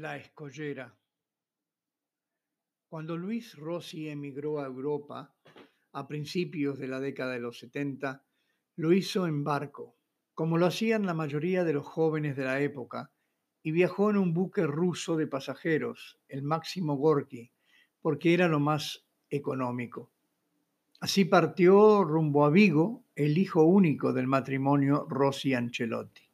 La Escollera. Cuando Luis Rossi emigró a Europa a principios de la década de los 70, lo hizo en barco, como lo hacían la mayoría de los jóvenes de la época, y viajó en un buque ruso de pasajeros, el Máximo Gorky, porque era lo más económico. Así partió rumbo a Vigo el hijo único del matrimonio Rossi Ancelotti.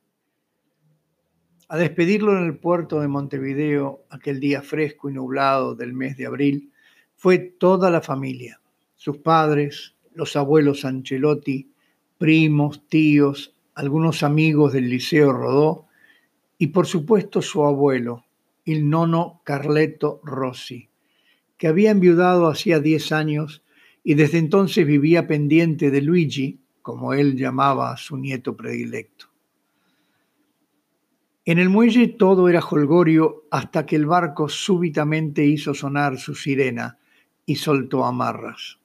A despedirlo en el puerto de Montevideo aquel día fresco y nublado del mes de abril fue toda la familia, sus padres, los abuelos Ancelotti, primos, tíos, algunos amigos del Liceo Rodó y por supuesto su abuelo, el nono Carleto Rossi, que había enviudado hacía 10 años y desde entonces vivía pendiente de Luigi, como él llamaba a su nieto predilecto. En el muelle todo era holgorio hasta que el barco súbitamente hizo sonar su sirena y soltó amarras.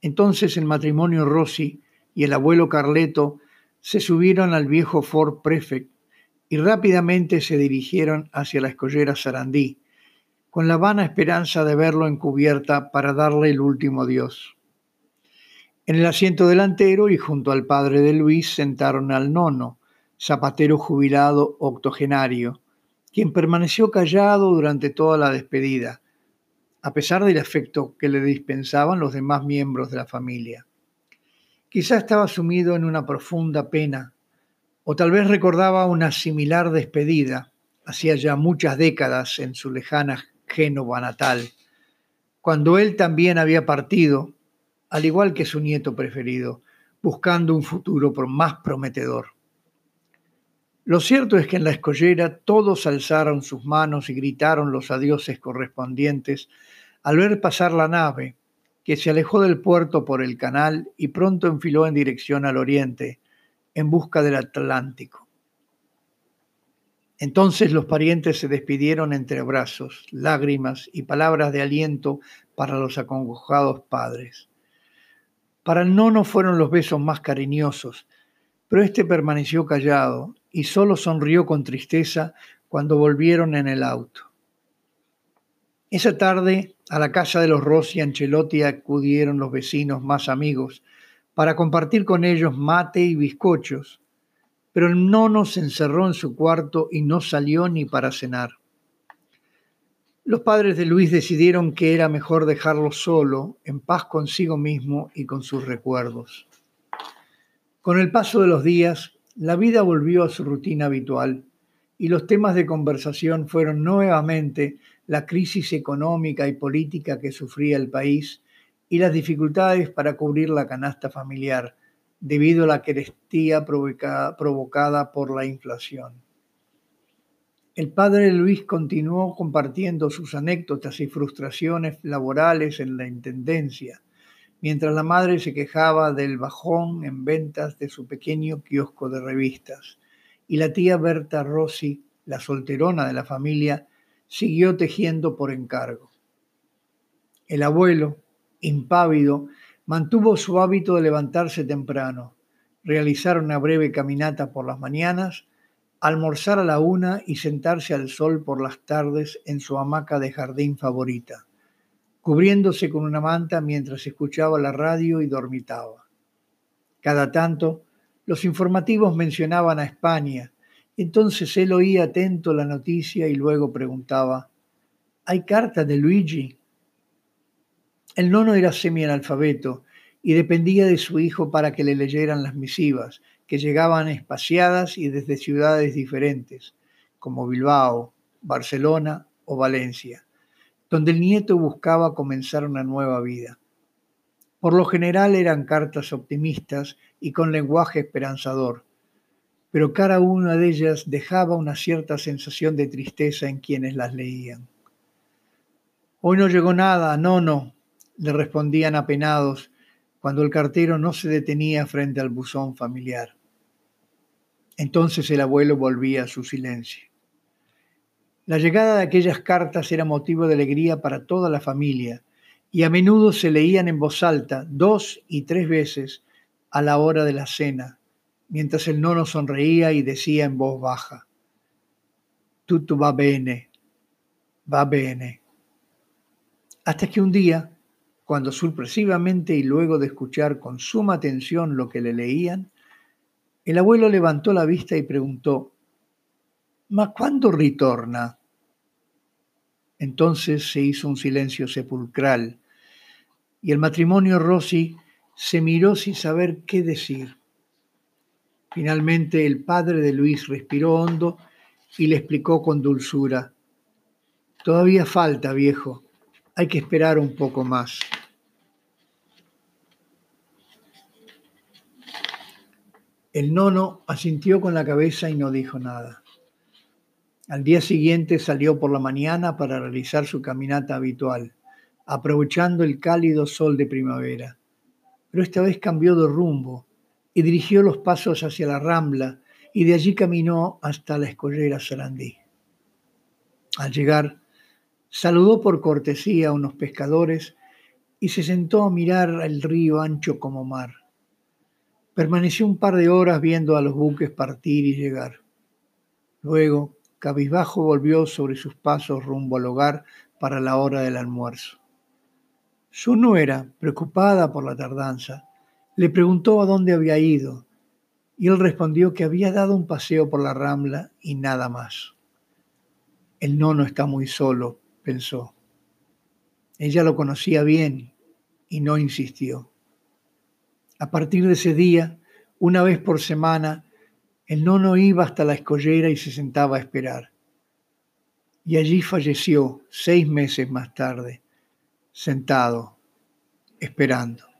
Entonces el matrimonio Rossi y el abuelo Carleto se subieron al viejo Ford Prefect y rápidamente se dirigieron hacia la escollera Sarandí, con la vana esperanza de verlo en cubierta para darle el último adiós. En el asiento delantero y junto al padre de Luis sentaron al nono, zapatero jubilado octogenario, quien permaneció callado durante toda la despedida, a pesar del afecto que le dispensaban los demás miembros de la familia. Quizá estaba sumido en una profunda pena, o tal vez recordaba una similar despedida, hacía ya muchas décadas en su lejana Génova natal, cuando él también había partido, al igual que su nieto preferido, buscando un futuro más prometedor. Lo cierto es que en la escollera todos alzaron sus manos y gritaron los adioses correspondientes al ver pasar la nave, que se alejó del puerto por el canal y pronto enfiló en dirección al oriente, en busca del Atlántico. Entonces los parientes se despidieron entre abrazos, lágrimas y palabras de aliento para los acongojados padres. Para el nono fueron los besos más cariñosos, pero éste permaneció callado y solo sonrió con tristeza cuando volvieron en el auto. Esa tarde, a la casa de los Rossi Ancelotti acudieron los vecinos más amigos para compartir con ellos mate y bizcochos, pero el nono se encerró en su cuarto y no salió ni para cenar. Los padres de Luis decidieron que era mejor dejarlo solo, en paz consigo mismo y con sus recuerdos. Con el paso de los días, la vida volvió a su rutina habitual y los temas de conversación fueron nuevamente la crisis económica y política que sufría el país y las dificultades para cubrir la canasta familiar debido a la carestía provocada, por la inflación. El padre Luis continuó compartiendo sus anécdotas y frustraciones laborales en la Intendencia mientras la madre se quejaba del bajón en ventas de su pequeño kiosco de revistas, y la tía Berta Rossi, la solterona de la familia, siguió tejiendo por encargo. El abuelo, impávido, mantuvo su hábito de levantarse temprano, realizar una breve caminata por las mañanas, almorzar a la una y sentarse al sol por las tardes en su hamaca de jardín favorita cubriéndose con una manta mientras escuchaba la radio y dormitaba. Cada tanto, los informativos mencionaban a España, entonces él oía atento la noticia y luego preguntaba, ¿hay carta de Luigi? El nono era semianalfabeto y dependía de su hijo para que le leyeran las misivas, que llegaban espaciadas y desde ciudades diferentes, como Bilbao, Barcelona o Valencia donde el nieto buscaba comenzar una nueva vida. Por lo general eran cartas optimistas y con lenguaje esperanzador, pero cada una de ellas dejaba una cierta sensación de tristeza en quienes las leían. Hoy no llegó nada, no, no, le respondían apenados cuando el cartero no se detenía frente al buzón familiar. Entonces el abuelo volvía a su silencio. La llegada de aquellas cartas era motivo de alegría para toda la familia y a menudo se leían en voz alta dos y tres veces a la hora de la cena, mientras el nono sonreía y decía en voz baja, Tutto va bene, va bene. Hasta que un día, cuando sorpresivamente y luego de escuchar con suma atención lo que le leían, el abuelo levantó la vista y preguntó, ¿Ma cuándo ritorna? Entonces se hizo un silencio sepulcral y el matrimonio Rossi se miró sin saber qué decir. Finalmente el padre de Luis respiró hondo y le explicó con dulzura, Todavía falta, viejo, hay que esperar un poco más. El nono asintió con la cabeza y no dijo nada. Al día siguiente salió por la mañana para realizar su caminata habitual, aprovechando el cálido sol de primavera. Pero esta vez cambió de rumbo y dirigió los pasos hacia la rambla y de allí caminó hasta la escollera Sarandí. Al llegar, saludó por cortesía a unos pescadores y se sentó a mirar el río ancho como mar. Permaneció un par de horas viendo a los buques partir y llegar. Luego, cabizbajo, volvió sobre sus pasos rumbo al hogar para la hora del almuerzo. Su nuera, preocupada por la tardanza, le preguntó a dónde había ido y él respondió que había dado un paseo por la rambla y nada más. El nono está muy solo, pensó. Ella lo conocía bien y no insistió. A partir de ese día, una vez por semana, el nono iba hasta la escollera y se sentaba a esperar. Y allí falleció seis meses más tarde, sentado, esperando.